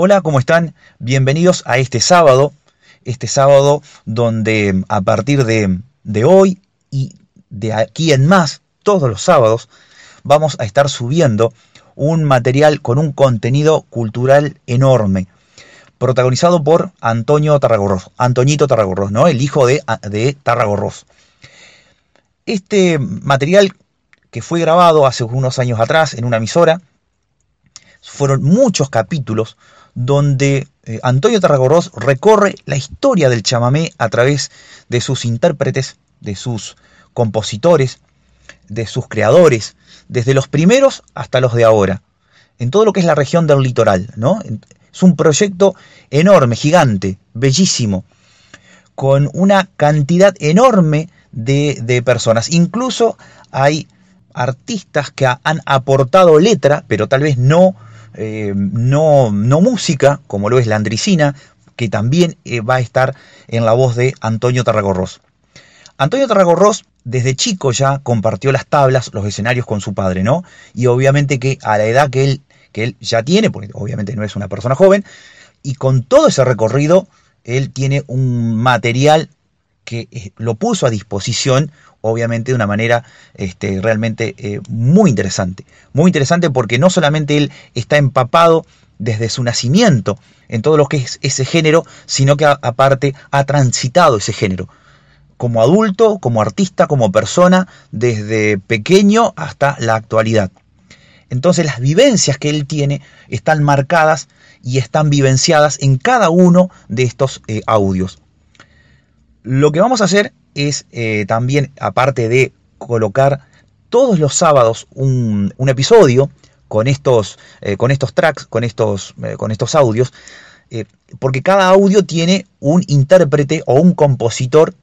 Hola, ¿cómo están? Bienvenidos a este sábado, este sábado donde a partir de, de hoy y de aquí en más, todos los sábados, vamos a estar subiendo un material con un contenido cultural enorme, protagonizado por Antonio Tarragorros, Antoñito Tarragorros, ¿no? El hijo de, de Tarragorros. Este material que fue grabado hace unos años atrás en una emisora, fueron muchos capítulos donde eh, Antonio Tarragorros recorre la historia del chamamé a través de sus intérpretes, de sus compositores, de sus creadores, desde los primeros hasta los de ahora, en todo lo que es la región del litoral. ¿no? Es un proyecto enorme, gigante, bellísimo, con una cantidad enorme de, de personas. Incluso hay artistas que han aportado letra, pero tal vez no, eh, no, no, música, como lo es la Andricina, que también eh, va a estar en la voz de Antonio Tarragorros. Antonio Tarragorros desde chico ya compartió las tablas, los escenarios con su padre, ¿no? Y obviamente que a la edad que él, que él ya tiene, porque obviamente no es una persona joven, y con todo ese recorrido, él tiene un material que eh, lo puso a disposición, obviamente de una manera este, realmente eh, muy interesante. Muy interesante porque no solamente él está empapado desde su nacimiento en todo lo que es ese género, sino que aparte ha transitado ese género como adulto, como artista, como persona, desde pequeño hasta la actualidad. Entonces las vivencias que él tiene están marcadas y están vivenciadas en cada uno de estos eh, audios. Lo que vamos a hacer es eh, también, aparte de colocar todos los sábados un, episodio con estos, eh, con estos tracks, con estos, con estos audios, porque cada audio tiene un intérprete o un compositor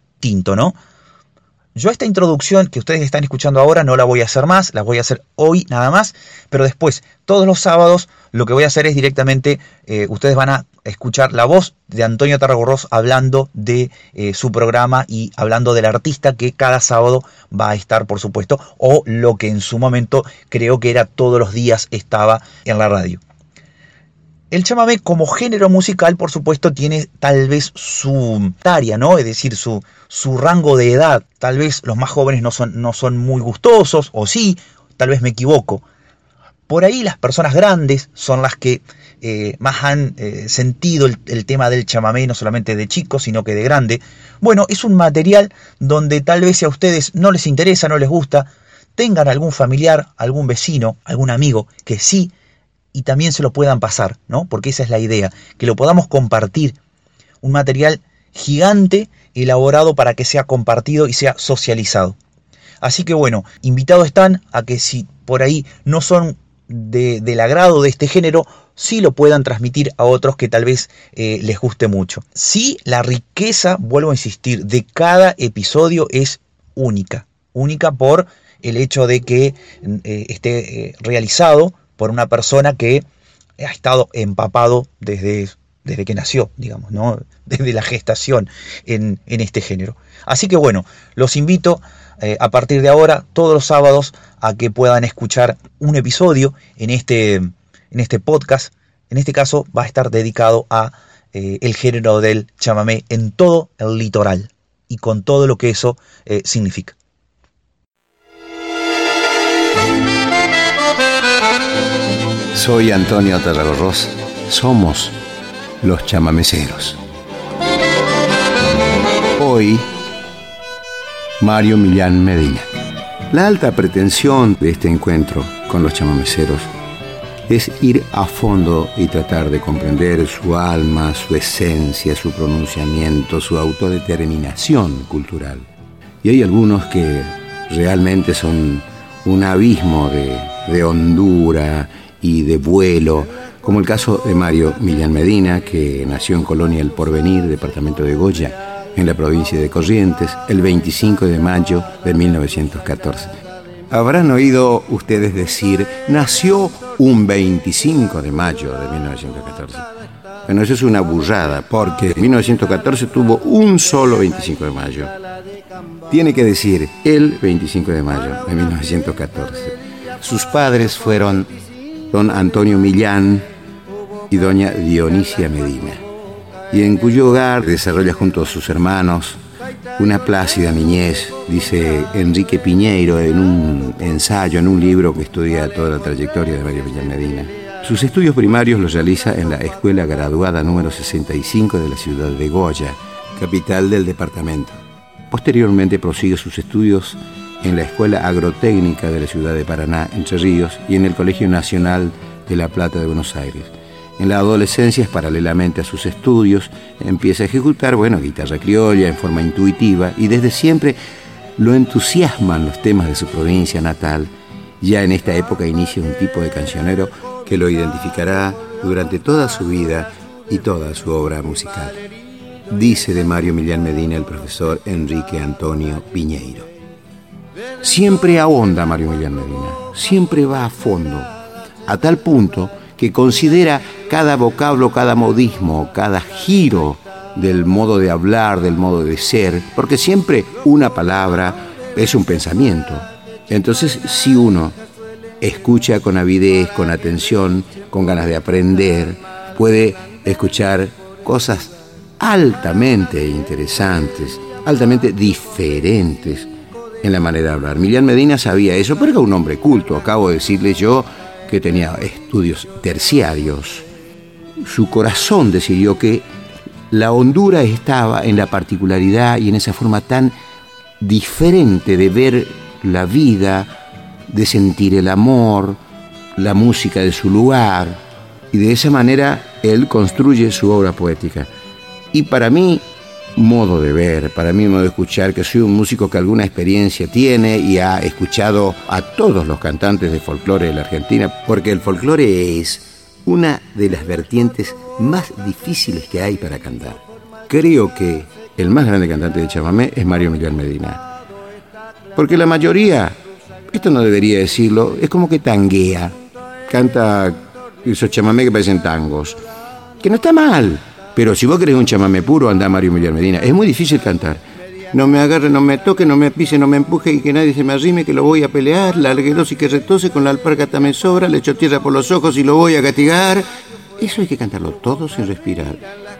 ¿no? Yo esta introducción que ustedes están escuchando ahora no la voy a hacer más, la voy a hacer hoy nada más, pero después, todos los sábados, lo que voy a hacer es directamente, eh, ustedes van a escuchar la voz de Antonio Tarragorros hablando de eh, su programa y hablando del artista que cada sábado va a estar, por supuesto, o lo que en su momento creo que era todos los días estaba en la radio. El chamamé como género musical, por supuesto, tiene tal vez su tarea, ¿no? Es decir, su, su rango de edad. Tal vez los más jóvenes no son, no son muy gustosos, o sí, tal vez me equivoco. Por ahí las personas grandes son las que eh, más han eh, sentido el, tema del chamamé, no solamente de chicos, sino que de grande. Bueno, es un material donde tal vez si a ustedes no les interesa, no les gusta, tengan algún familiar, algún vecino, algún amigo que sí y también se lo puedan pasar, ¿no? Porque esa es la idea, que lo podamos compartir. Un material gigante elaborado para que sea compartido y sea socializado. Así que bueno, invitados están a que si por ahí no son del agrado de este género, sí lo puedan transmitir a otros que tal vez eh, les guste mucho. Sí, la riqueza, vuelvo a insistir, de cada episodio es única. Única por el hecho de que eh, esté eh, realizado por una persona que ha estado empapado desde, desde que nació, digamos, ¿no? desde la gestación en, este género. Así que bueno, los invito eh, a partir de ahora, todos los sábados, a que puedan escuchar un episodio en este, en este podcast. En este caso va a estar dedicado a eh, el género del chamamé en todo el litoral y con todo lo que eso eh, significa. Soy Antonio Tarragorros. Somos los chamameceros. Hoy, Mario Millán Medina. La alta pretensión de este encuentro con los chamameceros es ir a fondo y tratar de comprender su alma, su esencia, su pronunciamiento, su autodeterminación cultural. Y hay algunos que realmente son un abismo de, de hondura y de vuelo, como el caso de Mario Millán Medina, que nació en Colonia El Porvenir, departamento de Goya, en la provincia de Corrientes, el 25 de mayo de 1914. Habrán oído ustedes decir, nació un 25 de mayo de 1914. Bueno, eso es una burrada, porque 1914 tuvo un solo 25 de mayo. Tiene que decir el 25 de mayo de 1914. Sus padres fueron don Antonio Millán y doña Dionisia Medina, y en cuyo hogar desarrolla junto a sus hermanos una plácida niñez, dice Enrique Piñeiro en un ensayo, en un libro que estudia toda la trayectoria de María Medina. Sus estudios primarios los realiza en la Escuela Graduada número 65 de la ciudad de Goya, capital del departamento. Posteriormente prosigue sus estudios en la Escuela Agrotécnica de la ciudad de Paraná, Entre Ríos, y en el Colegio Nacional de La Plata de Buenos Aires. En la adolescencia, paralelamente a sus estudios, empieza a ejecutar, bueno, guitarra criolla en forma intuitiva y desde siempre lo entusiasman los temas de su provincia natal. Ya en esta época inicia un tipo de cancionero que lo identificará durante toda su vida y toda su obra musical. Dice de Mario Millán Medina el profesor Enrique Antonio Piñeiro. Siempre ahonda Mario Millán Medina, siempre va a fondo, a tal punto que considera cada vocablo, cada modismo, cada giro del modo de hablar, del modo de ser, porque siempre una palabra es un pensamiento. Entonces, si uno escucha con avidez, con atención, con ganas de aprender, puede escuchar cosas altamente interesantes, altamente diferentes en la manera de hablar. Miriam Medina sabía eso, pero era un hombre culto, acabo de decirle yo que tenía estudios terciarios, su corazón decidió que la hondura estaba en la particularidad y en esa forma tan diferente de ver la vida, de sentir el amor, la música de su lugar, y de esa manera él construye su obra poética. Y para mí, modo de ver, para mí modo de escuchar, que soy un músico que alguna experiencia tiene y ha escuchado a todos los cantantes de folclore de la Argentina, porque el folclore es una de las vertientes más difíciles que hay para cantar. Creo que el más grande cantante de chamamé es Mario Miguel Medina. Porque la mayoría, esto no debería decirlo, es como que tanguea, canta esos chamamé que parecen tangos, que no está mal, pero si vos querés un chamamé puro, anda Mario Miguel Medina. Es muy difícil cantar. No me agarre, no me toque, no me pise, no me empuje y que nadie se me arrime, que lo voy a pelear. La y que retose, con la alpargata me sobra, le echo tierra por los ojos y lo voy a castigar. Eso hay que cantarlo todo sin respirar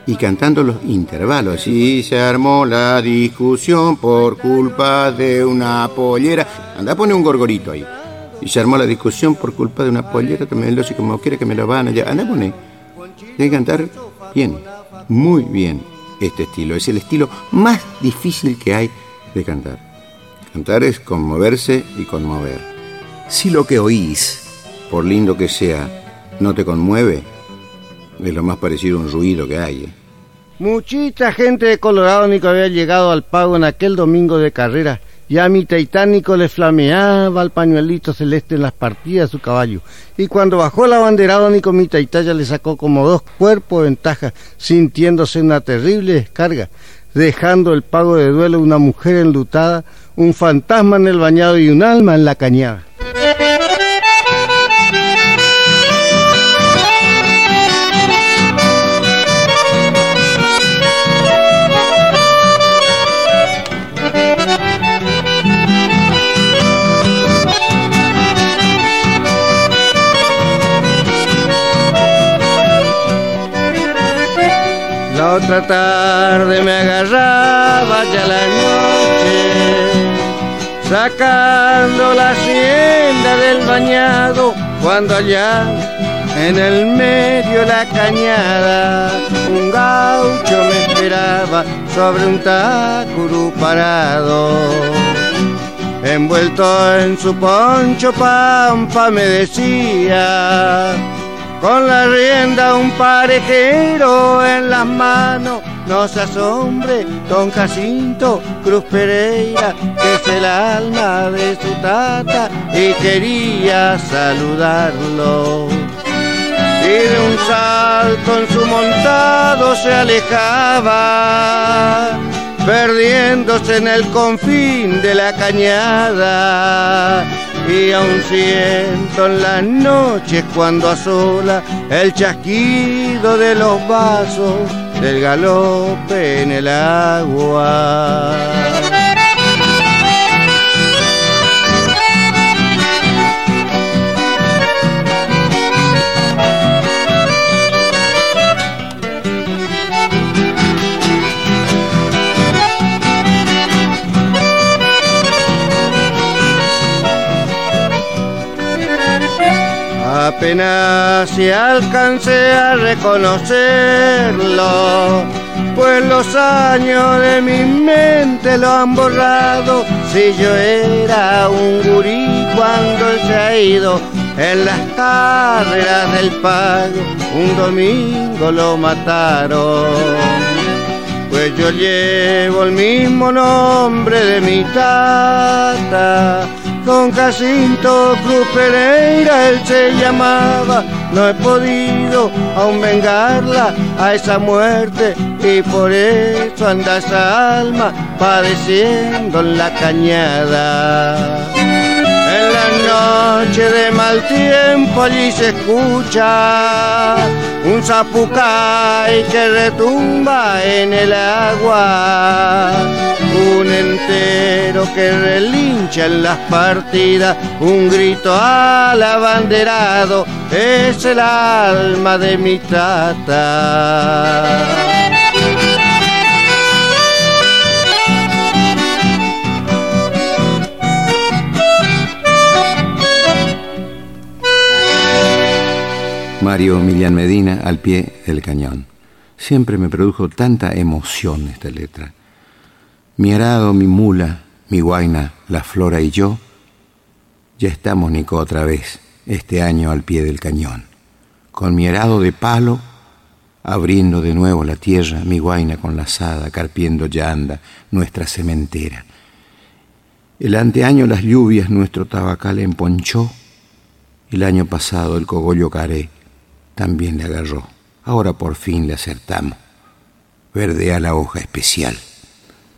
y cantando los intervalos. Y se armó la discusión por culpa de una pollera. Anda a poner un gorgorito ahí. Y se armó la discusión por culpa de una pollera, me lo como quiere que me lo van allá. Anda a poner. Tiene que cantar bien muy bien este estilo. Es el estilo más difícil que hay de cantar. Cantar es conmoverse y conmover. Si lo que oís, por lindo que sea, no te conmueve, es lo más parecido a un ruido que hay. ¿eh? Muchita gente de Colorado ni que había llegado al pago en aquel domingo de carrera y a mi taitánico le flameaba el pañuelito celeste en las partidas de su caballo. Y cuando bajó la banderada, Nico mi taitaya le sacó como dos cuerpos de ventaja, sintiéndose una terrible descarga, dejando el pago de duelo una mujer enlutada, un fantasma en el bañado y un alma en la cañada. Otra tarde me agarraba ya la noche, sacando la hacienda del bañado, cuando allá en el medio la cañada un gaucho me esperaba sobre un tacuru parado. Envuelto en su poncho pampa me decía con la rienda un parejero en las manos. No se asombre, don Jacinto Cruz Pereira, que es el alma de su tata y quería saludarlo. Y de un salto en su montado se alejaba, perdiéndose en el confín de la cañada y aún siento en las noches cuando asola el chasquido de los vasos del galope en el agua. Apenas si alcancé a reconocerlo, pues los años de mi mente lo han borrado. Si yo era un gurí cuando él se ha ido en las carreras del pago, un domingo lo mataron. Pues yo llevo el mismo nombre de mi tata Don Jacinto Cruz Pereira él se llamaba, no he podido aún vengarla a esa muerte y por eso anda esa alma padeciendo en la cañada. En la noche de mal tiempo allí se escucha un zapucay que retumba en el agua, un entero que relincha en las partidas, un grito al abanderado, es el alma de mi tata. Mario Milian Medina al pie del cañón. Siempre me produjo tanta emoción esta letra. Mi arado, mi mula, mi guaina, la flora y yo, ya estamos, Nico, otra vez, este año al pie del cañón. Con mi arado de palo, abriendo de nuevo la tierra, mi guaina con la asada, carpiendo ya anda nuestra cementera. El anteaño las lluvias nuestro tabacal emponchó, el año pasado el cogollo caré, también le agarró. Ahora por fin le acertamos. Verdea la hoja especial.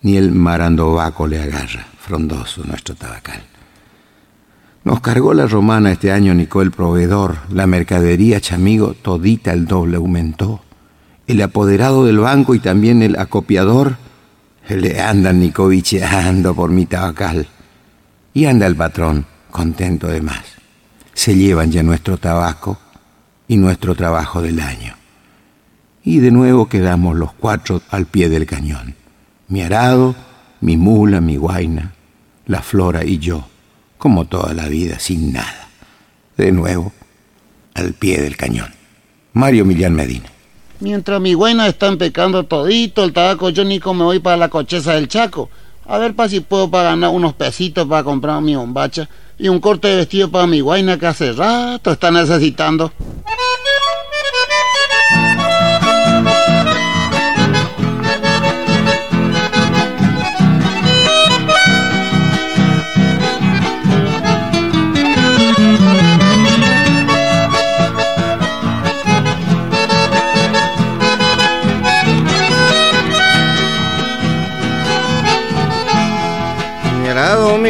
Ni el marandovaco le agarra, frondoso nuestro tabacal. Nos cargó la romana este año Nico el proveedor, la mercadería chamigo todita el doble aumentó. El apoderado del banco y también el acopiador le andan nicovicheando por mi tabacal. Y anda el patrón, contento de más. Se llevan ya nuestro tabaco y nuestro trabajo del año. Y de nuevo quedamos los cuatro al pie del cañón. Mi arado, mi mula, mi guaina, la flora y yo, como toda la vida, sin nada. De nuevo, al pie del cañón. Mario Millán Medina. Mientras mi guaina está empecando todito el tabaco, yo Nico me voy para la cocheza del Chaco. A ver para si puedo para ganar unos pesitos para comprar mi bombacha y un corte de vestido para mi guaina que hace rato está necesitando.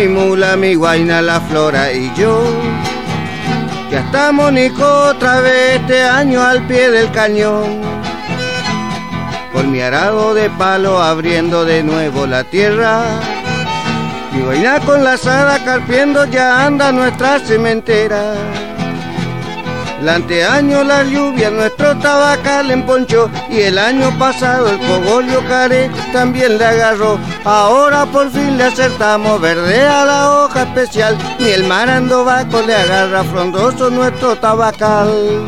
Mi mula, mi guaina, la flora y yo. Ya estamos Nico otra vez este año al pie del cañón. Con mi arado de palo abriendo de nuevo la tierra. Mi guaina con la asada carpiendo ya anda nuestra cementera. El anteaño la lluvia nuestro tabacal emponchó y el año pasado el cogollo caré también le agarró. Ahora por fin le acertamos, verdea la hoja especial, ni el marandovaco le agarra frondoso nuestro tabacal.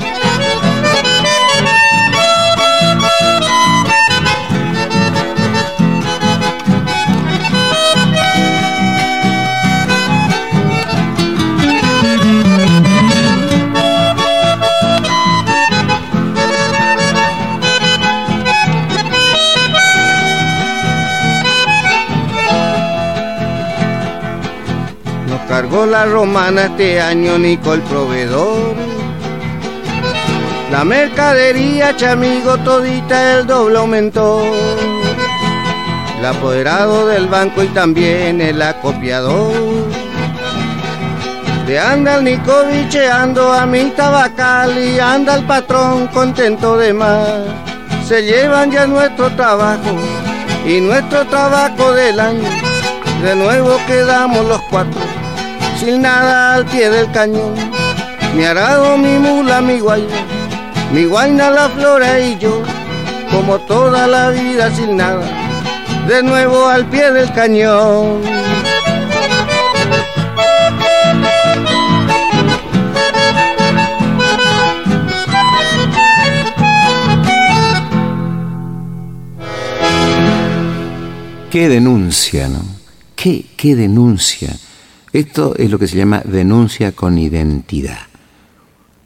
Cargó la romana este año Nico el proveedor. La mercadería, chamigo, todita el doble aumentó. El apoderado del banco y también el acopiador. De anda el Nico bicheando a mi tabacal y anda el patrón contento de más. Se llevan ya nuestro trabajo y nuestro trabajo del año. De nuevo quedamos los cuatro sin nada al pie del cañón. Mi arado, mi mula, mi guayna, mi guayna, la flora y yo, como toda la vida sin nada, de nuevo al pie del cañón. ¿Qué denuncia, no? ¿Qué, qué denuncia? Esto es lo que se llama denuncia con identidad.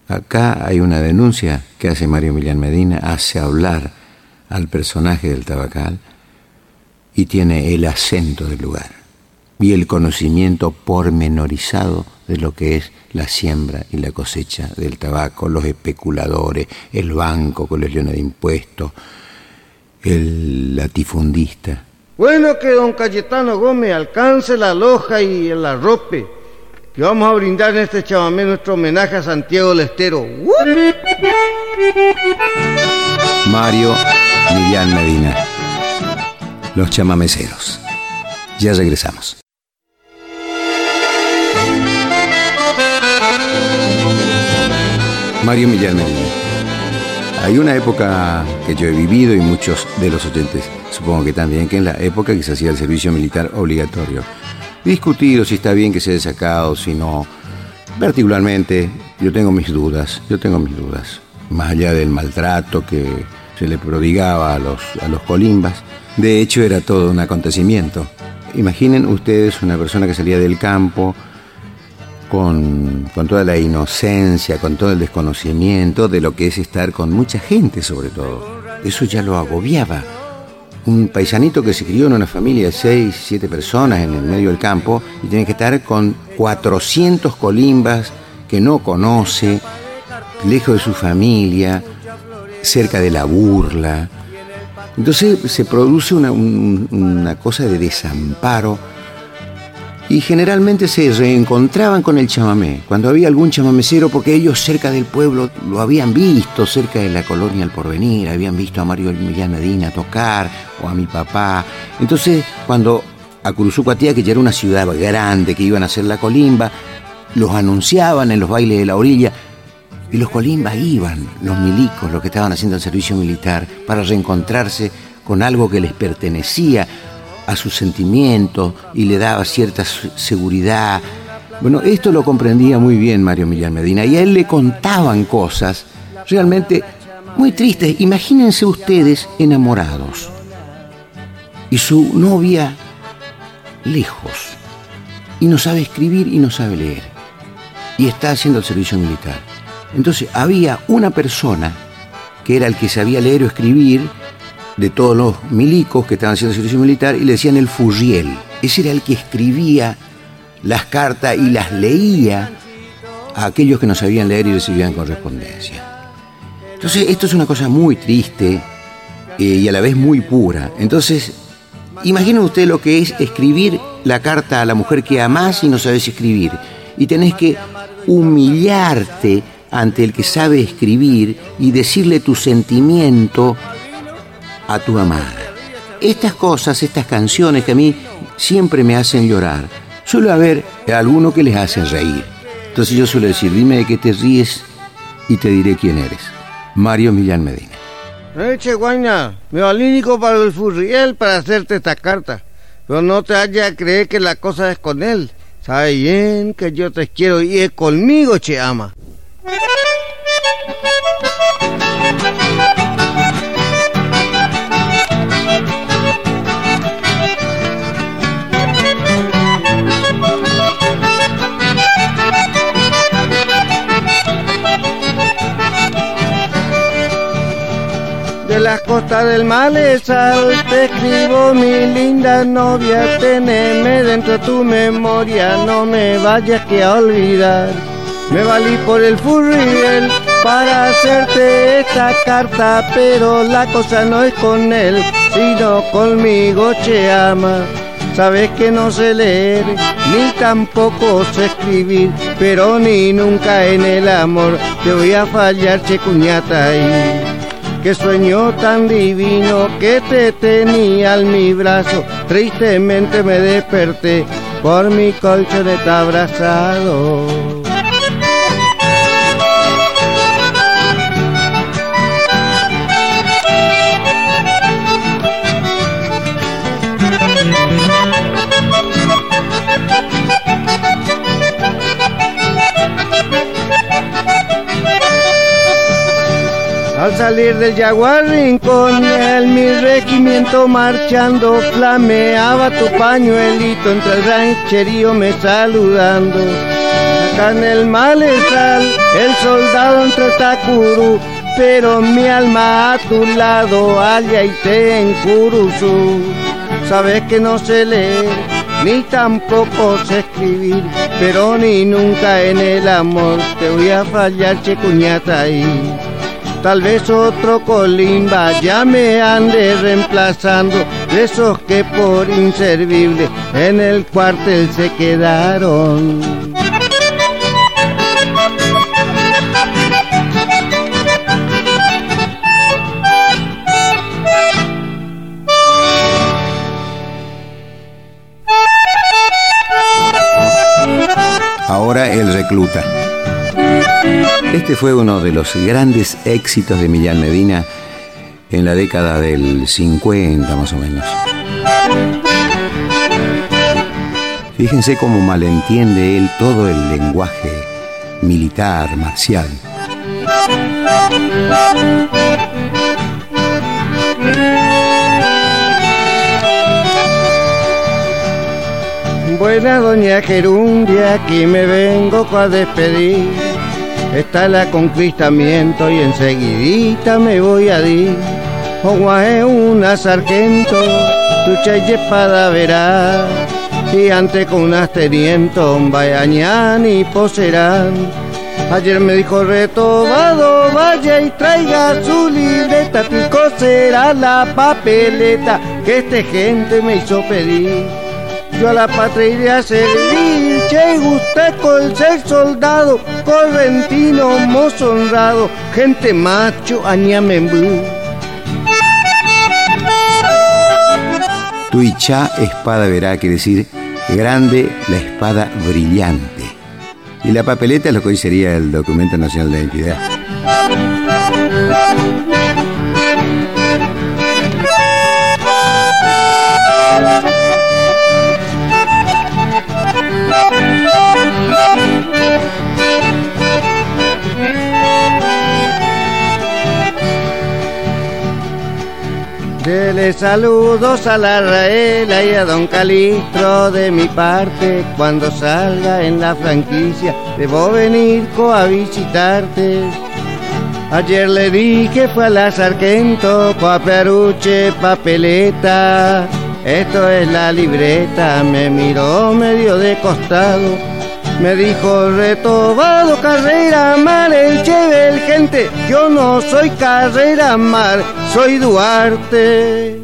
Acá hay una denuncia que hace Mario Millán Medina, hace hablar al personaje del tabacal y tiene el acento del lugar y el conocimiento pormenorizado de lo que es la siembra y la cosecha del tabaco, los especuladores, el banco con leones de impuestos, el latifundista. Bueno que don Cayetano Gómez alcance la loja y el arrope, que vamos a brindar en este chamamé nuestro homenaje a Santiago del Estero. Mario Millán Medina, los chamameceros. Ya regresamos. Mario Millán Medina. Hay una época que yo he vivido y muchos de los oyentes supongo que también, que en la época que se hacía el servicio militar obligatorio. Discutido si está bien que se haya sacado, si no. Particularmente, yo tengo mis dudas, yo tengo mis dudas. Más allá del maltrato que se le prodigaba a los, a los colimbas, de hecho era todo un acontecimiento. Imaginen ustedes una persona que salía del campo, con, toda la inocencia, con todo el desconocimiento de lo que es estar con mucha gente sobre todo. Eso ya lo agobiaba. Un paisanito que se crió en una familia de seis, siete personas en el medio del campo y tiene que estar con 400 colimbas que no conoce, lejos de su familia, cerca de la burla. Entonces se produce una, una cosa de desamparo y generalmente se reencontraban con el chamamé, cuando había algún chamamecero, porque ellos cerca del pueblo lo habían visto, cerca de la colonia El Porvenir, habían visto a Mario Millán Medina tocar, o a mi papá. Entonces, cuando a Curuzucuatía, que ya era una ciudad grande, que iban a hacer la colimba, los anunciaban en los bailes de la orilla, y los colimbas iban, los milicos, los que estaban haciendo el servicio militar, para reencontrarse con algo que les pertenecía, a sus sentimientos y le daba cierta seguridad. Bueno, esto lo comprendía muy bien Mario Millán Medina y a él le contaban cosas realmente muy tristes. Imagínense ustedes enamorados y su novia lejos y no sabe escribir y no sabe leer y está haciendo el servicio militar. Entonces había una persona que era el que sabía leer o escribir de todos los milicos que estaban haciendo servicio militar y le decían el Furriel. Ese era el que escribía las cartas y las leía a aquellos que no sabían leer y recibían correspondencia. Entonces, esto es una cosa muy triste eh, y a la vez muy pura. Entonces, imaginen usted lo que es escribir la carta a la mujer que amás y no sabes escribir. Y tenés que humillarte ante el que sabe escribir y decirle tu sentimiento a tu amada. Estas cosas, estas canciones que a mí siempre me hacen llorar, suele haber algunos que les hacen reír. Entonces yo suelo decir, dime de qué te ríes y te diré quién eres. Mario Millán Medina. Eche guaña, me valínico para el Furriel para hacerte esta carta. Pero no te haya a creer que la cosa es con él. Sabe bien que yo te quiero y es conmigo, che ama. De las costas del malezal te escribo mi linda novia, teneme dentro de tu memoria, no me vayas que a olvidar. Me valí por el furriel para hacerte esta carta, pero la cosa no es con él, sino conmigo te ama. Sabes que no sé leer, ni tampoco sé escribir, pero ni nunca en el amor te voy a fallar, che cuñata ahí. Qué sueño tan divino que te tenía en mi brazo. Tristemente me desperté por mi colchoneta abrazado. Salir del Jaguar Rincón, el mi regimiento marchando, flameaba tu pañuelito entre el rancherío me saludando. Acá en el malestar, el soldado entre Takuru, pero mi alma a tu lado, allá y te en Curuzú. Sabes que no sé leer, ni tampoco sé escribir, pero ni nunca en el amor te voy a fallar, che cuñata ahí. Tal vez otro colimba ya me ande reemplazando de esos que por inservible en el cuartel se quedaron. Ahora el recluta. Este fue uno de los grandes éxitos de Millán Medina en la década del 50 más o menos. Fíjense cómo malentiende él todo el lenguaje militar, marcial. Buena doña Gerundia, aquí me vengo a despedir. Está el conquistamiento y enseguidita me voy a dir. es una sargento, tu y espada verá. Y ante con unas teniento, vayañán y poserán. Ayer me dijo retobado, vaya y traiga su libreta, pico será la papeleta que este gente me hizo pedir a la patria iré a servir, che gusteco el ser soldado, correntino, mozo honrado, gente macho, añamembú. Tuichá, espada verá, quiere decir grande la espada brillante. Y la papeleta es lo que hoy sería el documento nacional de identidad. Dele saludos a la Raela y a don Calistro de mi parte. Cuando salga en la franquicia, debo venir a visitarte. Ayer le dije fue a la sargento, peruche, papeleta. Esto es la libreta, me miró medio de costado me dijo retobado carrera mar el chevel gente, yo no soy carrera mar, soy Duarte,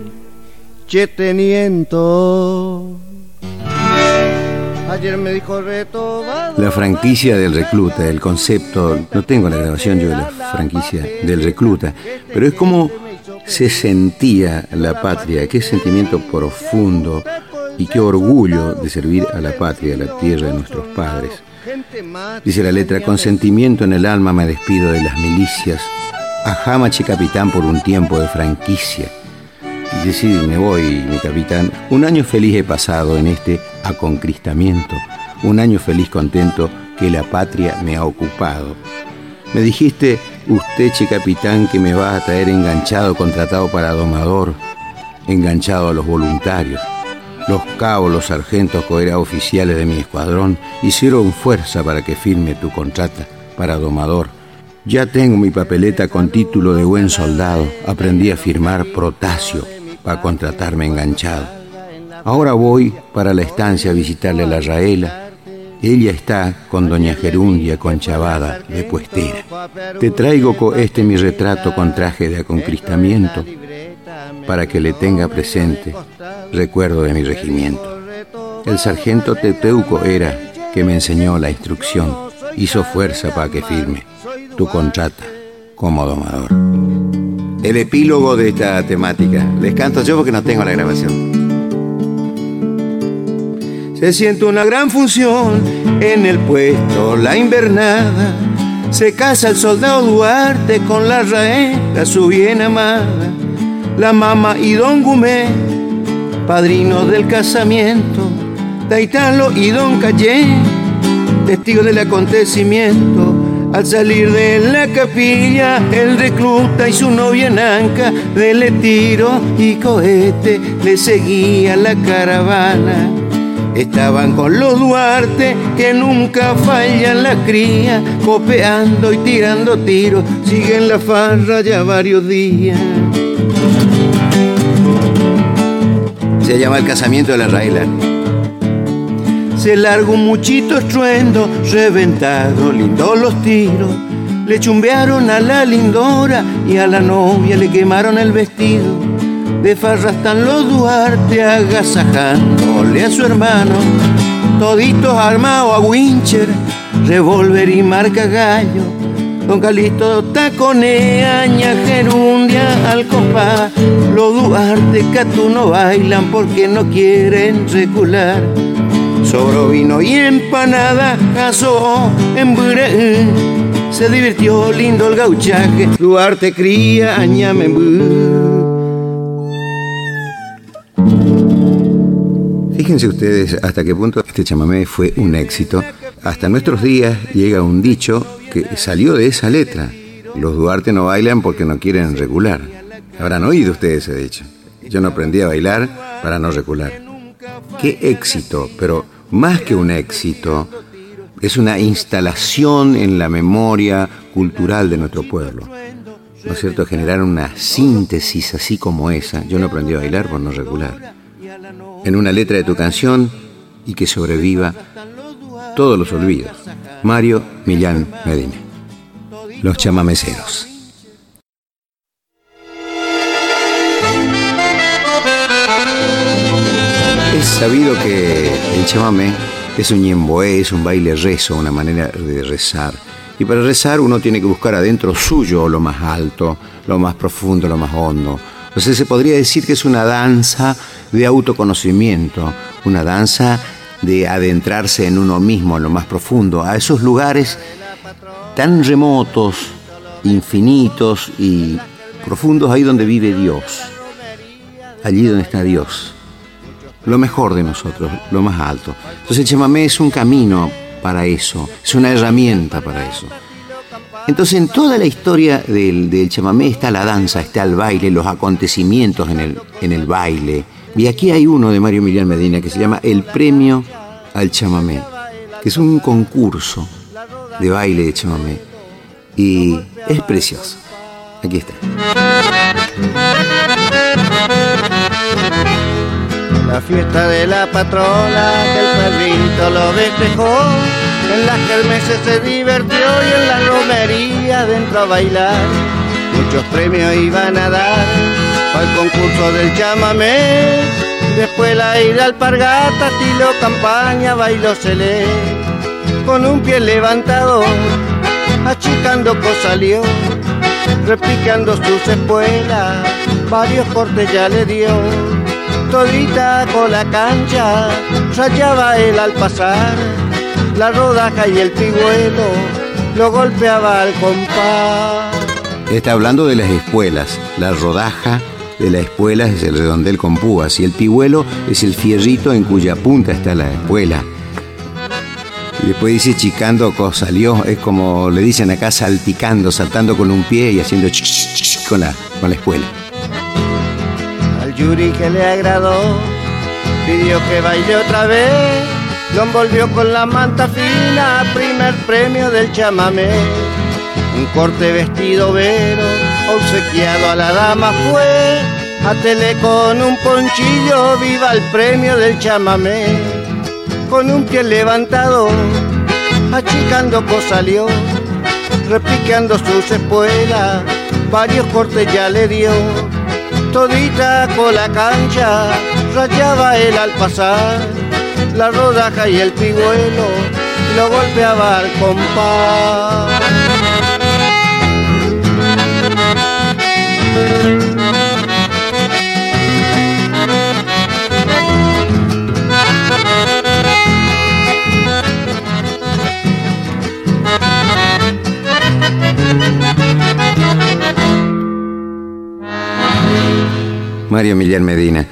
che teniento. Ayer me dijo retobado. La franquicia del recluta, el concepto, no tengo la grabación yo de la franquicia del recluta, pero es como se sentía la patria, qué sentimiento profundo, y qué orgullo de servir a la patria, a la tierra de nuestros padres. Dice la letra, con sentimiento en el alma me despido de las milicias, a Hamache capitán por un tiempo de franquicia. Y decir, me voy, mi capitán, un año feliz he pasado en este aconcristamiento, un año feliz contento que la patria me ha ocupado. Me dijiste, usted, che capitán, que me va a traer enganchado, contratado para domador, enganchado a los voluntarios. Los cabos, los sargentos coera oficiales de mi escuadrón hicieron fuerza para que firme tu contrata para domador. Ya tengo mi papeleta con título de buen soldado. Aprendí a firmar protasio para contratarme enganchado. Ahora voy para la estancia a visitarle a la Raela. Ella está con doña Gerundia conchavada de puestera. Te traigo este mi retrato con traje de aconcristamiento para que le tenga presente recuerdo de mi regimiento. El sargento Teteuco era que me enseñó la instrucción, hizo fuerza para que firme tu contrata como domador. El epílogo de esta temática, les canto yo porque no tengo la grabación. Se siente una gran función en el puesto, la invernada. Se casa el soldado Duarte con la raeta, su bien amada la mama y don Gumé, padrino del casamiento, Taitalo y don Cayé, testigos del acontecimiento, Al salir de la capilla, el recluta y su novia Nanca, le tiro y cohete, le seguía la caravana. Estaban con los Duarte, que nunca fallan la cría, copeando y tirando tiros, siguen la farra ya varios días. Se llama el casamiento de la Raila se largó un muchito estruendo, reventado, lindo los tiros. Le chumbearon a la lindora y a la novia le quemaron el vestido. De farra están los Duarte agasajándole a su hermano. Toditos armados a wincher, revólver y marca gallo. Don Calixto taconea, ña al compás. Los Duarte no bailan porque no quieren recular. Sobro vino y empanada, casó en Buré. Se divirtió lindo el gauchaje, Duarte cría Fíjense ustedes hasta qué punto este chamamé fue un éxito. Hasta nuestros días llega un dicho que salió de esa letra. Los Duarte no bailan porque no quieren regular. Habrán oído ustedes ese dicho. Yo no aprendí a bailar para no regular. Qué éxito, pero más que un éxito, es una instalación en la memoria cultural de nuestro pueblo. ¿No es cierto? Generar una síntesis así como esa. Yo no aprendí a bailar por no regular. En una letra de tu canción y que sobreviva todos los olvidos. Mario Millán Medina. Los chamameceros. Es sabido que el chamamé es un ñemboé, es un baile rezo, una manera de rezar. Y para rezar uno tiene que buscar adentro suyo lo más alto, lo más profundo, lo más hondo. Entonces se podría decir que es una danza de autoconocimiento, una danza de adentrarse en uno mismo, en lo más profundo, a esos lugares tan remotos, infinitos y profundos, ahí donde vive Dios, allí donde está Dios lo mejor de nosotros, lo más alto. Entonces el chamamé es un camino para eso, es una herramienta para eso. Entonces en toda la historia del, chamamé está la danza, está el baile, los acontecimientos en el, en el baile. Y aquí hay uno de Mario Emiliano Medina que se llama El Premio al Chamamé, que es un concurso de baile de chamamé. Y es precioso. Aquí está la fiesta de la patrona que el perrito lo despejó. En las kermeses se divirtió y en la romería dentro a bailar. Muchos premios iban a dar al concurso del chamamé. Después la ida alpargata, estilo campaña, bailó lee Con un pie levantado, achicando salió, repicando sus espuelas, varios cortes ya le dio todita con la cancha, rayaba él al pasar, la rodaja y el pigüelo lo golpeaba al compás. Está hablando de las espuelas, la rodaja de la espuela es el redondel con púas y el pigüelo es el fierrito en cuya punta está la espuela. Después dice chicando salió, es como le dicen acá salticando, saltando con un pie y haciendo con la, con la espuela. Yuri que le agradó, pidió que baile otra vez, lo envolvió con la manta fina, primer premio del chamamé. Un corte vestido vero, obsequiado a la dama fue, atele con un ponchillo, viva el premio del chamamé. Con un pie levantado, achicando salió, repiqueando sus espuelas, varios cortes ya le dio todita con la cancha, rayaba él al pasar, la rodaja y el pigüelo lo golpeaba al compás. Mario Millán Medina,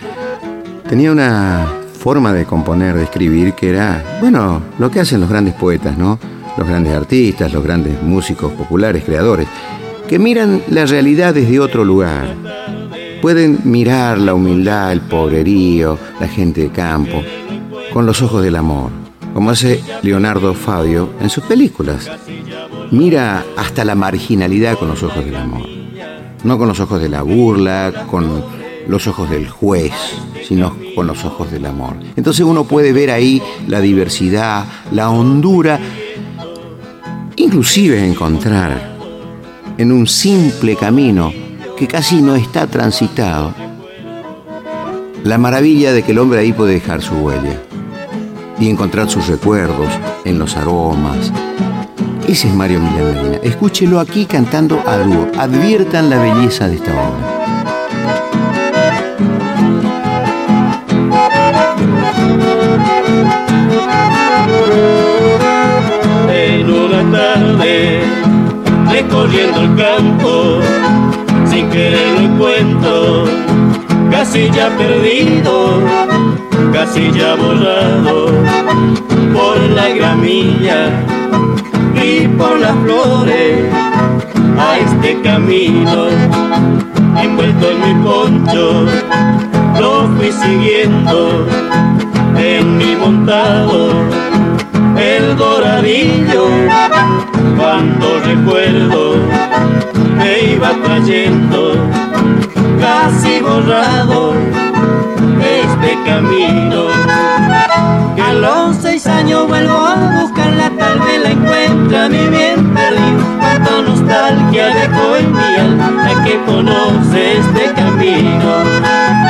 tenía una forma de componer, de escribir, que era, bueno, lo que hacen los grandes poetas, ¿no? los grandes artistas, los grandes músicos populares, creadores, que miran la realidad desde otro lugar. Pueden mirar la humildad, el pobrerío, la gente de campo, con los ojos del amor, como hace Leonardo Fabio en sus películas. Mira hasta la marginalidad con los ojos del amor, no con los ojos de la burla, con los ojos del juez, sino con los ojos del amor. Entonces uno puede ver ahí la diversidad, la hondura, inclusive encontrar en un simple camino que casi no está transitado, la maravilla de que el hombre ahí puede dejar su huella y encontrar sus recuerdos en los aromas. Ese es Mario Milán Medina. Escúchelo aquí cantando a dúo. Adviertan la belleza de esta obra. En una tarde, recorriendo el campo, sin querer lo encuentro, casi ya perdido, casi ya borrado por la gramilla por las flores a este camino. Envuelto en mi poncho lo fui siguiendo. En mi montado el doradillo cuando recuerdo me iba trayendo casi borrado este camino. Que a los seis vuelvo a buscarla tal vez la encuentra mi bien perdido cuánta nostalgia dejó en mi alma la que conoce este camino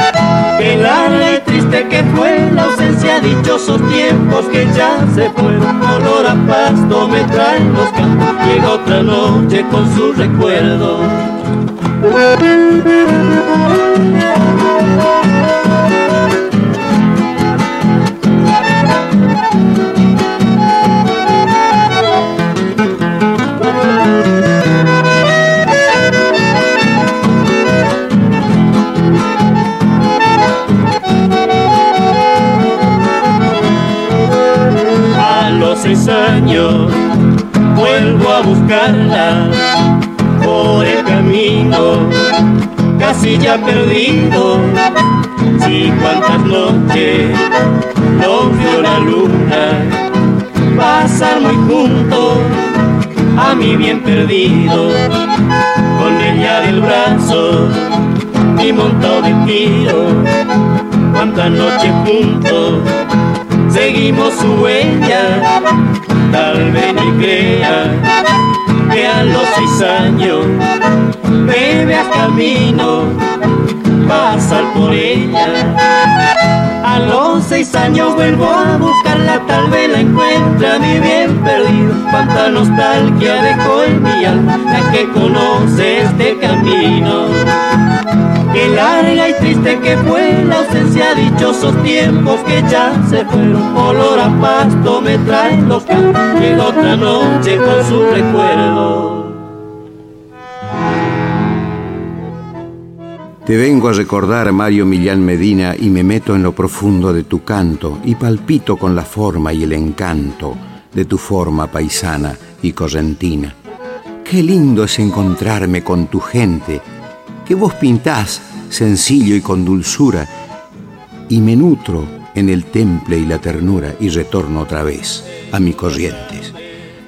Qué larga triste que fue la ausencia, dichosos tiempos que ya se fueron. Olor a pasto me traen los campos, llega otra noche con su recuerdo. Vuelvo a buscarla por el camino, casi ya perdido. Si cuántas noches no vio la luna pasar muy junto a mi bien perdido, con ella del brazo y montado de tiro. Cuántas noches juntos seguimos su huella, tal vez ni crea que a los seis años bebe a camino pasar por ella. A los seis años vuelvo a buscarla, tal vez la encuentra mi bien perdido. Cuánta nostalgia dejó en mi alma la que conoce este camino. Qué larga y triste que fue la ausencia, dichosos tiempos que ya se fueron. Olor a pasto me traen los campos, llega otra noche con su recuerdo. Te vengo a recordar, Mario Millán Medina, y me meto en lo profundo de tu canto y palpito con la forma y el encanto de tu forma paisana y correntina. Qué lindo es encontrarme con tu gente, que vos pintás sencillo y con dulzura, y me nutro en el temple y la ternura y retorno otra vez a mis corrientes.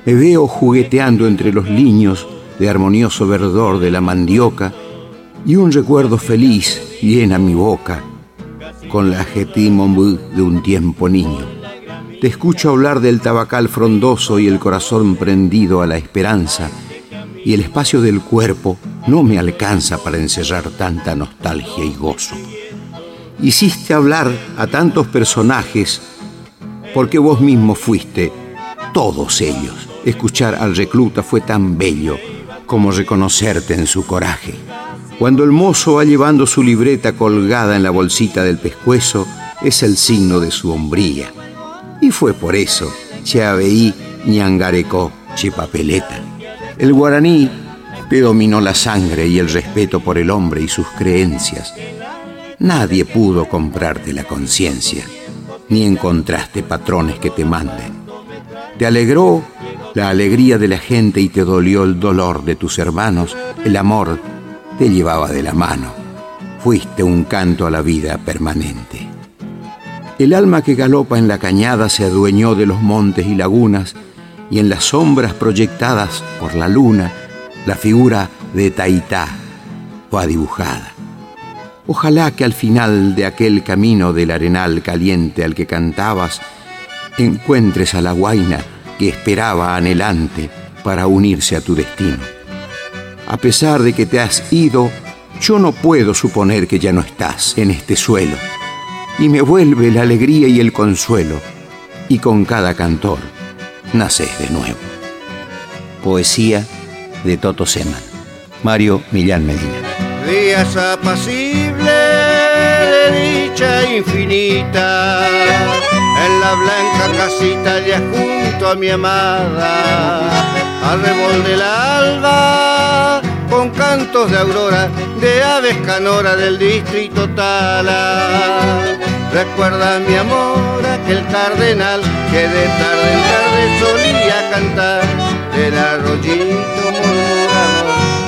Me veo jugueteando entre los liños de armonioso verdor de la mandioca y un recuerdo feliz llena mi boca con la jetimombu de un tiempo niño. Te escucho hablar del tabacal frondoso y el corazón prendido a la esperanza y el espacio del cuerpo no me alcanza para encerrar tanta nostalgia y gozo. Hiciste hablar a tantos personajes porque vos mismo fuiste todos ellos. Escuchar al recluta fue tan bello como reconocerte en su coraje. Cuando el mozo va llevando su libreta colgada en la bolsita del pescuezo, es el signo de su hombría. Y fue por eso, Cheaveí ñangarecó chepapeleta. El guaraní te dominó la sangre y el respeto por el hombre y sus creencias. Nadie pudo comprarte la conciencia, ni encontraste patrones que te manden. Te alegró la alegría de la gente y te dolió el dolor de tus hermanos, el amor te llevaba de la mano. Fuiste un canto a la vida permanente. El alma que galopa en la cañada se adueñó de los montes y lagunas, y en las sombras proyectadas por la luna, la figura de Taitá fue dibujada. Ojalá que al final de aquel camino del arenal caliente al que cantabas, encuentres a la guaina que esperaba anhelante para unirse a tu destino. A pesar de que te has ido, yo no puedo suponer que ya no estás en este suelo, y me vuelve la alegría y el consuelo, y con cada cantor naces de nuevo. Poesía de Toto Seman. Mario Millán Medina. Días apacibles de dicha infinita, en la blanca casita ya junto a mi amada, al del alba, con cantos de aurora, de aves canora del distrito Tala. Recuerda mi amor aquel cardenal que de tarde en tarde solía cantar, el arroyito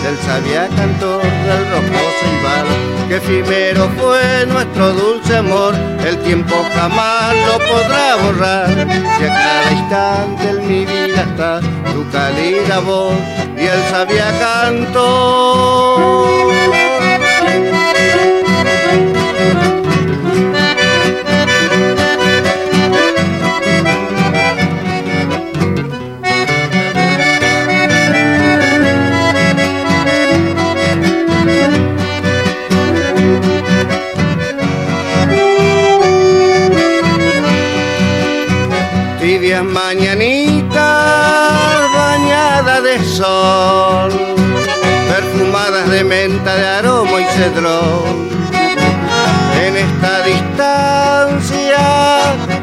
del sabia cantor del rojo ceibal, que primero fue nuestro dulce amor, el tiempo jamás lo podrá borrar, si a cada instante en mi vida está tu cálida voz y el sabia cantor. En esta distancia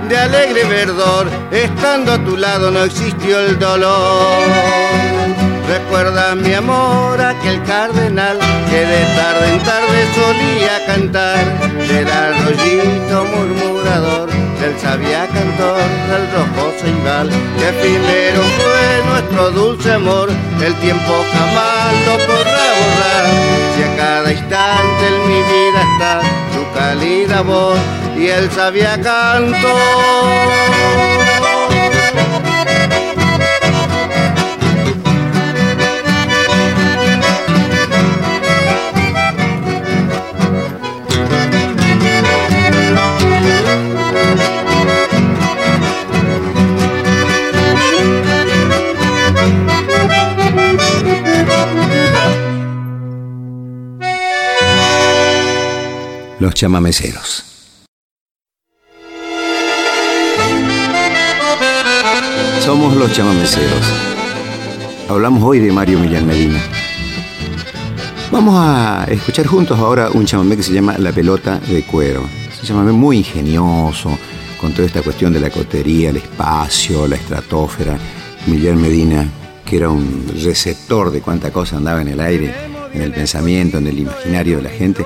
de alegre verdor, estando a tu lado no existió el dolor. Recuerda mi amor aquel cardenal que de tarde en tarde solía cantar. Del arroyito murmurador del sabia cantor del rojo ceibal, que primero fue nuestro dulce amor, el tiempo jamás lo si a cada instante en mi vida está tu cálida voz y el sabia cantor. Los chamameceros. Somos los chamameceros. Hablamos hoy de Mario Millán Medina. Vamos a escuchar juntos ahora un chamamé que se llama La pelota de cuero. Es un chamamé muy ingenioso, con toda esta cuestión de la cotería, el espacio, la estratosfera. Millán Medina, que era un receptor de cuánta cosa andaba en el aire, en el pensamiento, en el imaginario de la gente,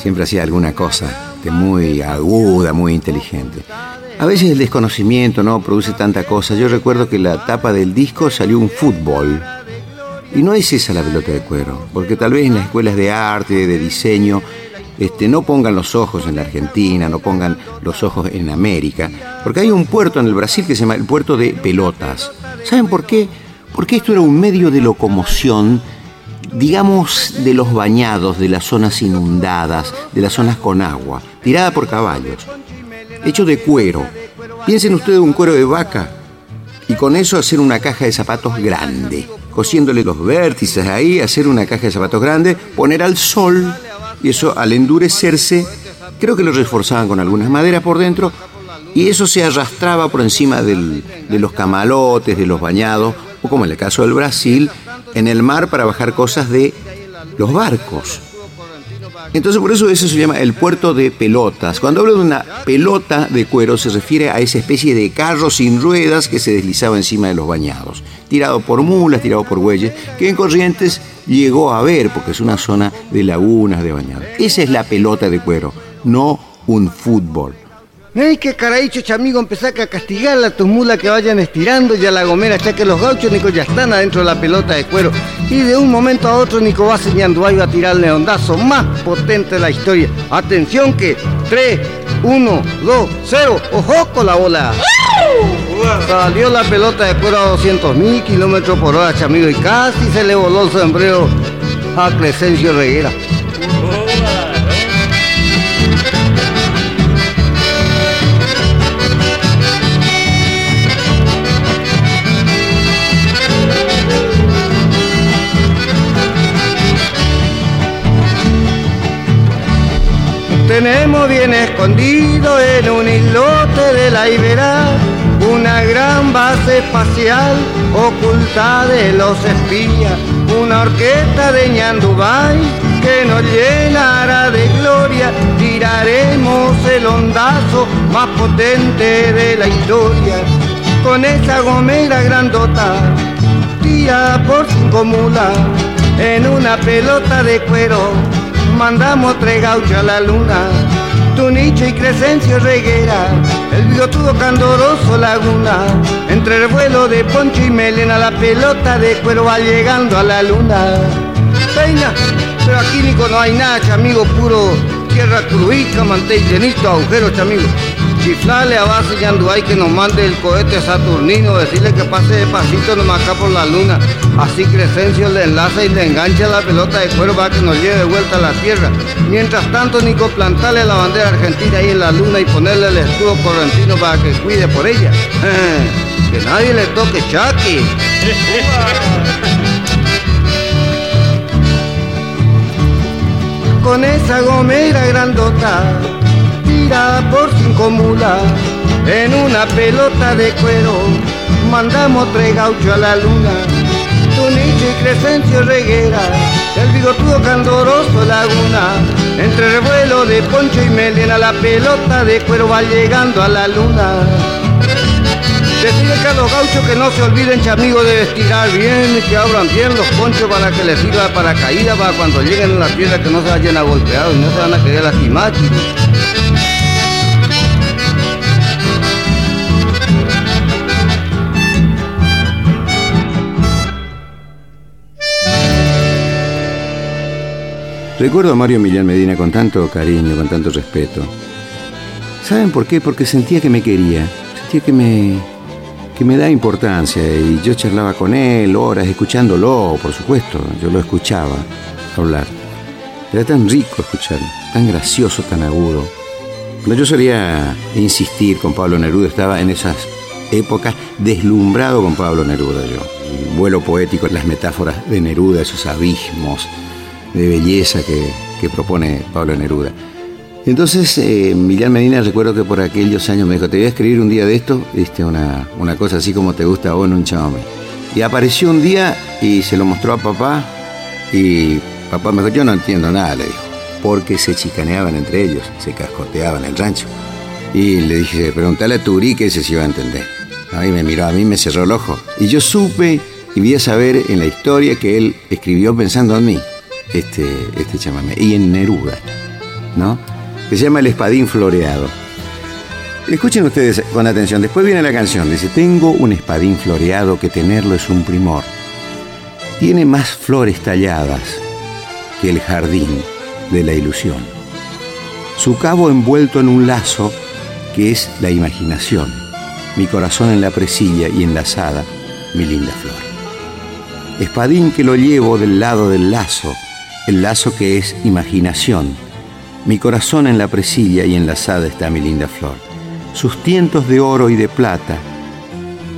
siempre hacía alguna cosa de muy aguda, muy inteligente. A veces el desconocimiento no produce tanta cosa. Yo recuerdo que la tapa del disco salió un fútbol. Y no es esa la pelota de cuero, porque tal vez en las escuelas de arte, de diseño, este, no pongan los ojos en la Argentina, no pongan los ojos en América, porque hay un puerto en el Brasil que se llama el puerto de pelotas. ¿Saben por qué? Porque esto era un medio de locomoción digamos, de los bañados, de las zonas inundadas, de las zonas con agua, tirada por caballos, hecho de cuero. Piensen ustedes un cuero de vaca y con eso hacer una caja de zapatos grande, cosiéndole los vértices ahí, hacer una caja de zapatos grande, poner al sol y eso al endurecerse, creo que lo reforzaban con algunas maderas por dentro y eso se arrastraba por encima de los camalotes, de los bañados, o como en el caso del Brasil, en el mar para bajar cosas de los barcos. Entonces por eso eso se llama el puerto de pelotas. Cuando hablo de una pelota de cuero se refiere a esa especie de carro sin ruedas que se deslizaba encima de los bañados, tirado por mulas, tirado por bueyes, que en Corrientes llegó a ver porque es una zona de lagunas de bañados. Esa es la pelota de cuero, no un fútbol. Ay, qué caraicho, chamigo, empezá a castigar a tus mulas que vayan estirando y a la gomera, ya que los gauchos, Nico, ya están adentro de la pelota de cuero. Y de un momento a otro, Nico va señando ahí va a tirar el leondazo más potente de la historia. Atención que 3, 1, 2, 0, ojo con la bola. Salió la pelota de cuero a 200 mil kilómetros por hora, chamigo, y casi se le voló el sombrero a Crescencio Reguera. Tenemos bien escondido en un islote de la Iberá una gran base espacial oculta de los espías, una orquesta de ñandubay que nos llenará de gloria, tiraremos el ondazo más potente de la historia, con esa gomera grandota, tira por cinco mulas, en una pelota de cuero, mandamos tres gauchos a la luna tu nicho y Crescencio Reguera, el bigotudo candoroso Laguna, entre el vuelo de Poncho y Melena, la pelota de cuero va llegando a la luna. Peina, pero aquí Nico no hay nada, chamigo, puro tierra cruica, mantén llenito, agujeros, chamigo. Chiflale a base hay que nos mande el cohete saturnino, decirle que pase despacito nomás acá por la luna. Así Crescencio le enlaza y le engancha la pelota de cuero para que nos lleve de vuelta a la tierra. Mientras tanto, Nico, plantarle la bandera argentina ahí en la luna y ponerle el escudo correntino para que cuide por ella. que nadie le toque Chucky. Con esa gomera grandota por cinco mulas en una pelota de cuero. Mandamos tres gauchos a la luna, Tunicho y Crescencio Reguera, el bigotudo candoroso Laguna. Entre revuelo de Poncho y Melena, la pelota de cuero va llegando a la luna. Decirle que a los gauchos que no se olviden, chamigos, de estirar bien, y que abran bien los ponchos para que les sirva para caída, para cuando lleguen a la tierra que no se vayan a golpear y no se van a querer lastimar. Recuerdo a Mario Millán Medina con tanto cariño, con tanto respeto. ¿Saben por qué? Porque sentía que me quería, sentía que me, que me da importancia y yo charlaba con él horas escuchándolo, por supuesto, yo lo escuchaba hablar. Era tan rico escucharlo, tan gracioso, tan agudo. Pero yo solía insistir con Pablo Neruda, estaba en esas épocas deslumbrado con Pablo Neruda yo. El vuelo poético, las metáforas de Neruda, esos abismos, de belleza que, propone Pablo Neruda. Entonces, eh, Millán Medina, recuerdo que por aquellos años me dijo, te voy a escribir un día de esto, viste, una, una cosa así como te gusta a vos en un chamame. Y apareció un día y se lo mostró a papá y papá me dijo, yo no entiendo nada, le dijo, porque se chicaneaban entre ellos, se cascoteaban en el rancho. Y le dije, pregúntale a Turí que ese se iba a entender. Ahí me miró, a mí me cerró el ojo. Y yo supe y vi a saber en la historia que él escribió pensando en mí este, este chamamé. Y en Neruda, ¿no? Que se llama El Espadín Floreado. Escuchen ustedes con atención. Después viene la canción. Dice, tengo un espadín floreado que tenerlo es un primor. Tiene más flores talladas que el jardín de la ilusión. Su cabo envuelto en un lazo que es la imaginación. Mi corazón en la presilla y enlazada, mi linda flor. Espadín que lo llevo del lado del lazo el lazo que es imaginación. Mi corazón en la presilla y enlazada está mi linda flor. Sus tientos de oro y de plata,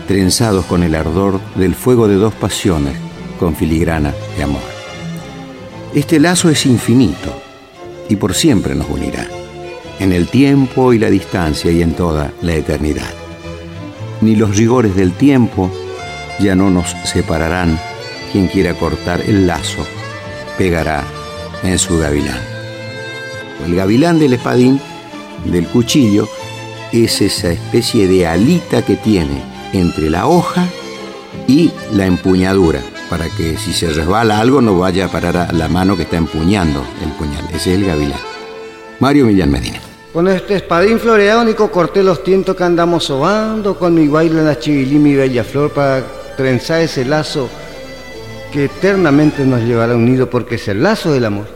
trenzados con el ardor del fuego de dos pasiones, con filigrana de amor. Este lazo es infinito y por siempre nos unirá, en el tiempo y la distancia y en toda la eternidad. Ni los rigores del tiempo ya no nos separarán quien quiera cortar el lazo pegará en su gavilán. El gavilán del espadín, del cuchillo, es esa especie de alita que tiene entre la hoja y la empuñadura, para que si se resbala algo no vaya a parar a la mano que está empuñando el puñal. Ese es el gavilán. Mario Millán Medina. Con este espadín floreónico corté los tientos que andamos sobando, con mi baile en la chivilí, mi bella flor, para trenzar ese lazo que eternamente nos llevará unido porque es el lazo del amor.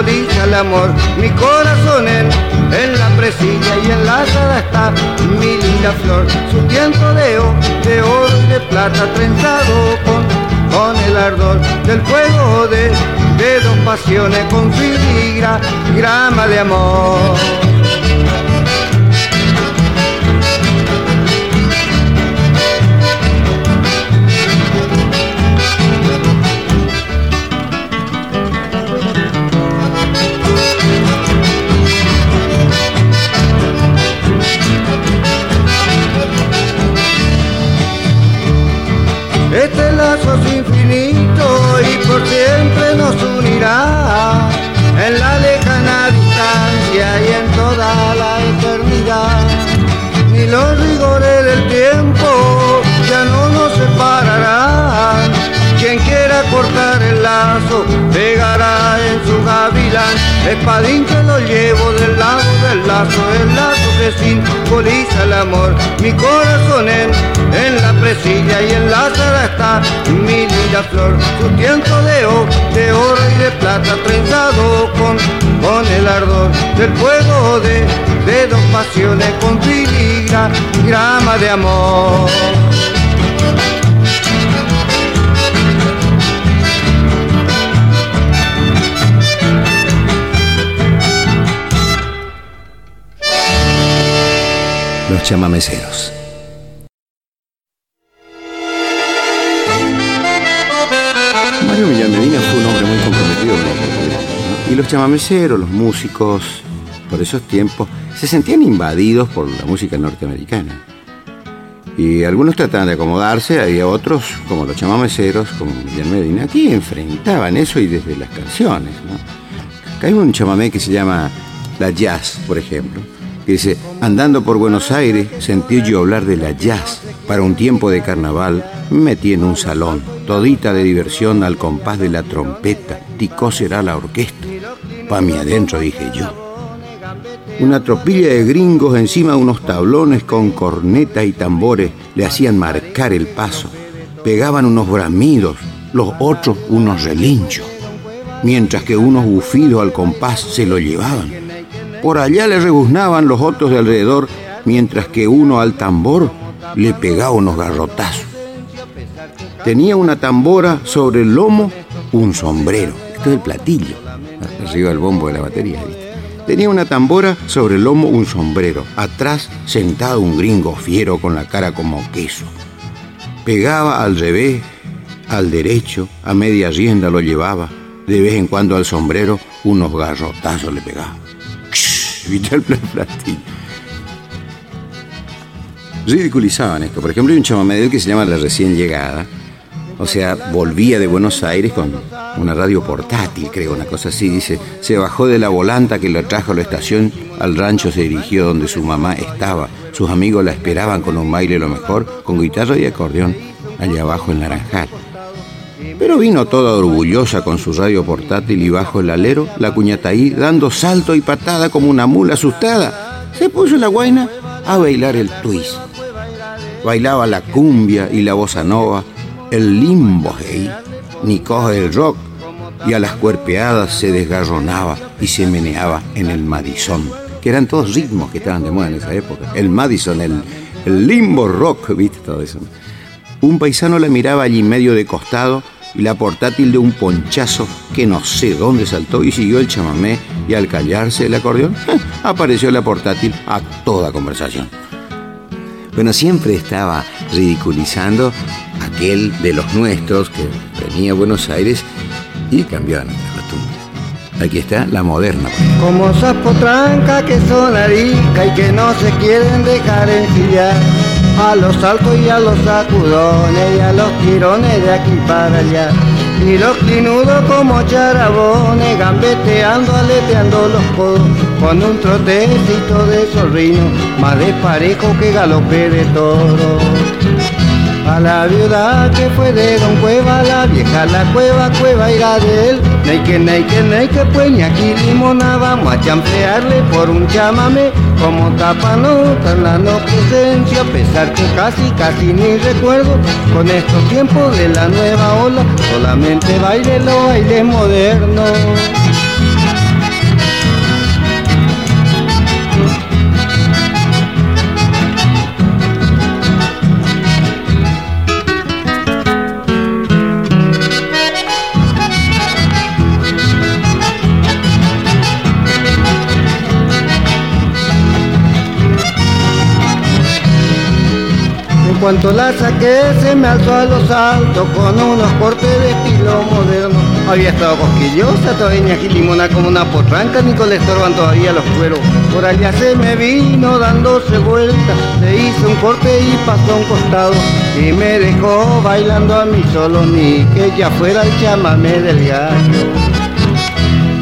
Simboliza el amor. Mi corazón en, en la presilla y enlazada está mi linda flor. Su tiempo de, oro, de oro y de plata trenzado con, con el ardor del fuego de, de dos pasiones con filigra, grama de amor. Y por siempre nos unirá en la lejana distancia y en toda la eternidad. Ni los rigores del tiempo ya no nos separarán. Quien quiera cortar el lazo pegará en su gavilán. Espadín que lo llevo del lado del lazo, el lazo que simboliza el amor. Mi corazón en, en la presilla y enlazada está flor. Su tiempo de oro, de oro y de plata trenzado con, con el ardor del fuego de, de dos pasiones con filigra, grama de amor. Los chamameceros. Los chamameceros, los músicos, por esos tiempos, se sentían invadidos por la música norteamericana. Y algunos trataban de acomodarse, había otros, como los chamameceros, como Millán Medina, que enfrentaban eso y desde las canciones. hay un chamamé que se llama La Jazz, por ejemplo, que dice, andando por Buenos Aires, sentí yo hablar de la jazz. Para un tiempo de carnaval, me metí en un salón, todita de diversión al compás de la trompeta, ticó será la orquesta. Pa' mí adentro, dije yo. Una tropilla de gringos encima de unos tablones con corneta y tambores le hacían marcar el paso. Pegaban unos bramidos, los otros unos relinchos, mientras que unos bufidos al compás se lo llevaban. Por allá le rebuznaban los otros de alrededor, mientras que uno al tambor le pegaba unos garrotazos. Tenía una tambora sobre el lomo, un sombrero. Esto es el platillo, arriba del bombo de la batería. ¿viste? Tenía una tambora sobre el lomo, un sombrero. Atrás, sentado un gringo fiero con la cara como queso. Pegaba al revés, al derecho, a media rienda lo llevaba. De vez en cuando al sombrero unos garrotazos le pegaba. ¿Viste el platillo? Ridiculizaban esto. Por ejemplo, hay un chamamé de él que se llama La Recién Llegada. O sea, volvía de Buenos Aires con una radio portátil, creo, una cosa así. Dice, se bajó de la volanta que lo trajo a la estación, al rancho se dirigió donde su mamá estaba. Sus amigos la esperaban con un baile lo mejor, con guitarra y acordeón, allá abajo en Naranjal. Pero vino toda orgullosa con su radio portátil y bajo el alero, la cuñataí, dando salto y patada como una mula asustada. Se puso la guaina a bailar el twist. Bailaba la cumbia y la bossa nova, el limbo, hey, ni coge el rock, y a las cuerpeadas se desgarronaba y se meneaba en el Madison, que eran todos ritmos que estaban de moda en esa época. El Madison, el, el limbo rock, viste todo eso. Un paisano la miraba allí medio de costado y la portátil de un ponchazo que no sé dónde saltó y siguió el chamamé y al callarse el acordeón apareció la portátil a toda conversación. Bueno, siempre estaba ridiculizando aquel de los nuestros que venía a Buenos Aires y cambió nuestras costumbres. Aquí está la moderna. Como sapo tranca que son arica y que no se quieren dejar ensillar. A los saltos y a los sacudones y a los tirones de aquí para allá. Y los clinudos como charabones, gambeteando, aleteando los codos, con un trotecito de zorrino, más desparejo que galope de toro. A la viuda que fue de Don Cueva, la vieja la cueva, cueva irá de él. Neike, neike, neike, pues ni aquí limona, vamos a champearle por un chamame, como tapanota la no presencia, a pesar que casi, casi ni recuerdo, con estos tiempos de la nueva ola, solamente baile lo baile moderno. Cuanto la saqué se me alzó a los altos con unos cortes de estilo moderno. Había estado cosquillosa, todavía ni limona como una potranca, ni con le estorban todavía los cueros. Por allá se me vino dándose vuelta, le hice un corte y pasó a un costado. Y me dejó bailando a mí solo, ni que ya fuera el chamame del gallo.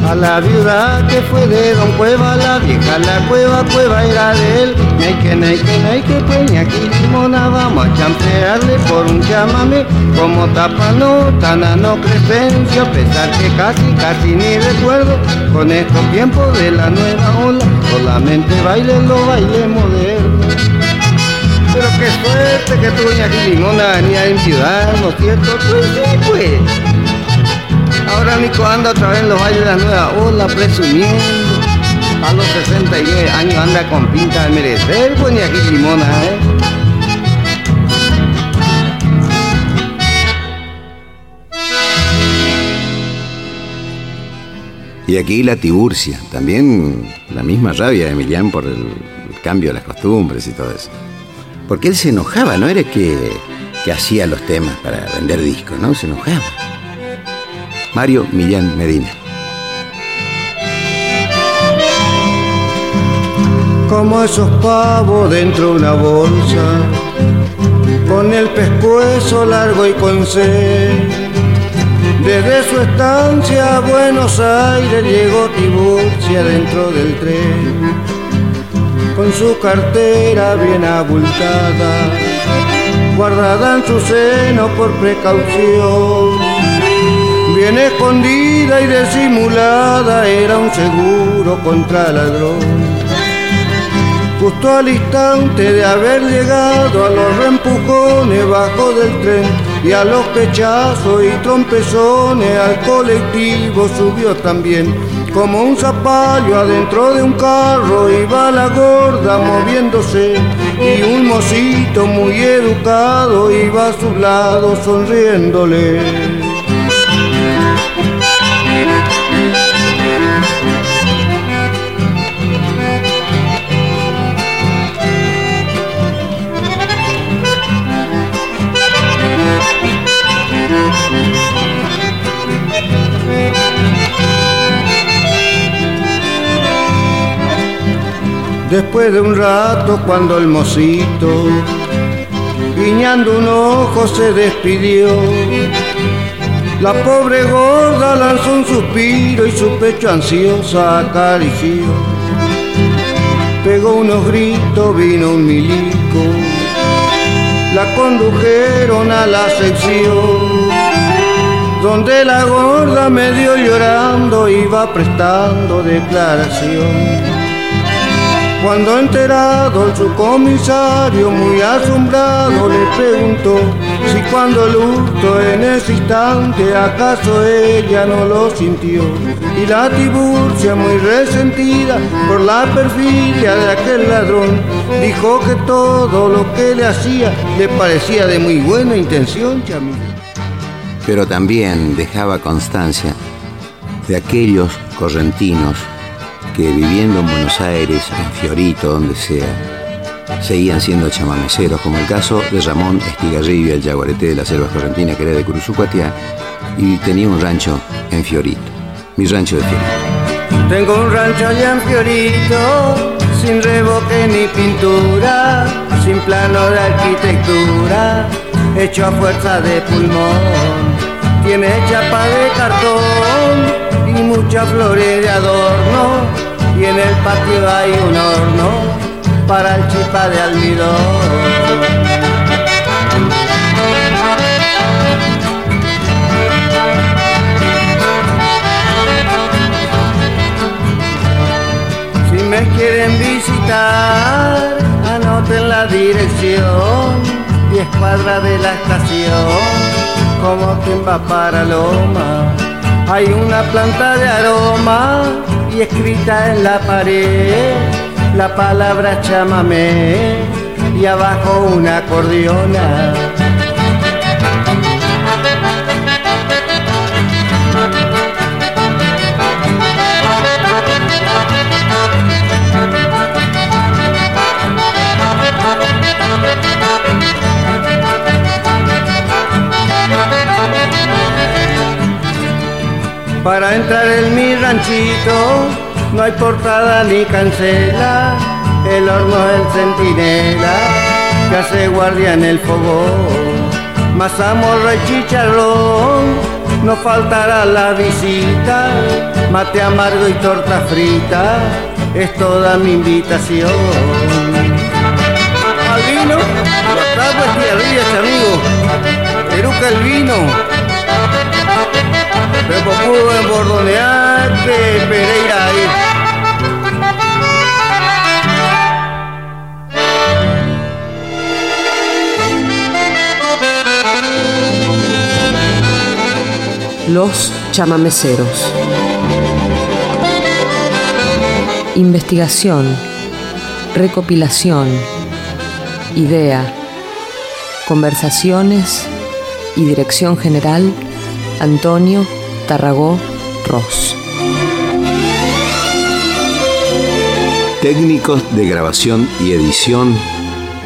A la viuda que fue de Don Cueva, la vieja la cueva, cueva era de él. Neike, neike, neike, pues aquí limona, vamos a champearle por un chamame. Como tapano, no crecencio, a pesar que casi, casi ni recuerdo. Con estos tiempos de la nueva ola, solamente baile lo baile moderno. Pero qué suerte que tú, aquí limona, venía en ciudad, ¿no es cierto? Pues sí, pues. Ahora Nico anda otra vez en los bailes de la nueva ola presumiendo. A los 69 años anda con pinta de merecer, pues ni aquí limona, ¿eh? Y aquí la Tiburcia, también la misma rabia de Emilián por el cambio de las costumbres y todo eso. Porque él se enojaba, no era que, que hacía los temas para vender discos, ¿no? Se enojaba. Mario Millán Medina. Como esos pavos dentro de una bolsa, con el pescuezo largo y con sed. Desde su estancia a Buenos Aires llegó Tiburcia dentro del tren, con su cartera bien abultada, guardada en su seno por precaución bien escondida y disimulada, era un seguro contra ladrón. Justo al instante de haber llegado a los reempujones bajo del tren y a los pechazos y trompezones al colectivo subió también. Como un zapallo adentro de un carro iba la gorda moviéndose y un mocito muy educado iba a su lado sonriéndole. Después de un rato cuando el mocito, guiñando un ojo, se despidió, la pobre gorda lanzó un suspiro y su pecho ansiosa acarició. Pegó unos gritos, vino un milico, la condujeron a la sección, donde la gorda medio llorando iba prestando declaración. Cuando enterado el subcomisario, muy asombrado, le preguntó si cuando luto en ese instante acaso ella no lo sintió. Y la Tiburcia, muy resentida por la perfidia de aquel ladrón, dijo que todo lo que le hacía le parecía de muy buena intención, chamito. pero también dejaba constancia de aquellos correntinos que viviendo en Buenos Aires, en Fiorito, donde sea, seguían siendo chamameceros, como el caso de Ramón Estigarrillo, el jaguarete de la selva correntina, que era de Curuzucuatiá, y tenía un rancho en Fiorito, mi rancho de Fiorito. Tengo un rancho allá en Fiorito, sin revoque ni pintura, sin plano de arquitectura, hecho a fuerza de pulmón. Tiene chapa de cartón y muchas flores de adorno y en el patio hay un horno para el chipa de almidón. Si me quieren visitar, anoten la dirección y escuadra de la estación, como quien va para Loma. Hay una planta de aroma y escrita en la pared la palabra chámame y abajo una acordeona. Para entrar en mi ranchito no hay portada ni cancela, el horno es el centinela que hace guardia en el fogón. Mazamorra y chicharrón, no faltará la visita, mate amargo y torta frita, es toda mi invitación. Al vino, lo trago es amigo, eruca el vino Los chamameceros. Investigación, recopilación, idea, conversaciones y dirección general Antonio Tarragó Ross. Técnicos de grabación y edición,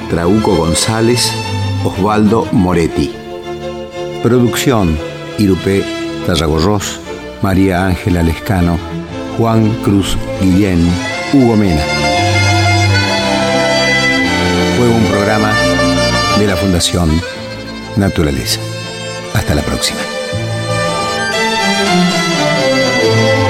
Trauco González, Osvaldo Moretti. Producción, Irupé Tarragó Ross, María Ángela Lescano, Juan Cruz Guillén, Hugo Mena. Fue un programa de la Fundación Naturaleza. Hasta la próxima. Thank you.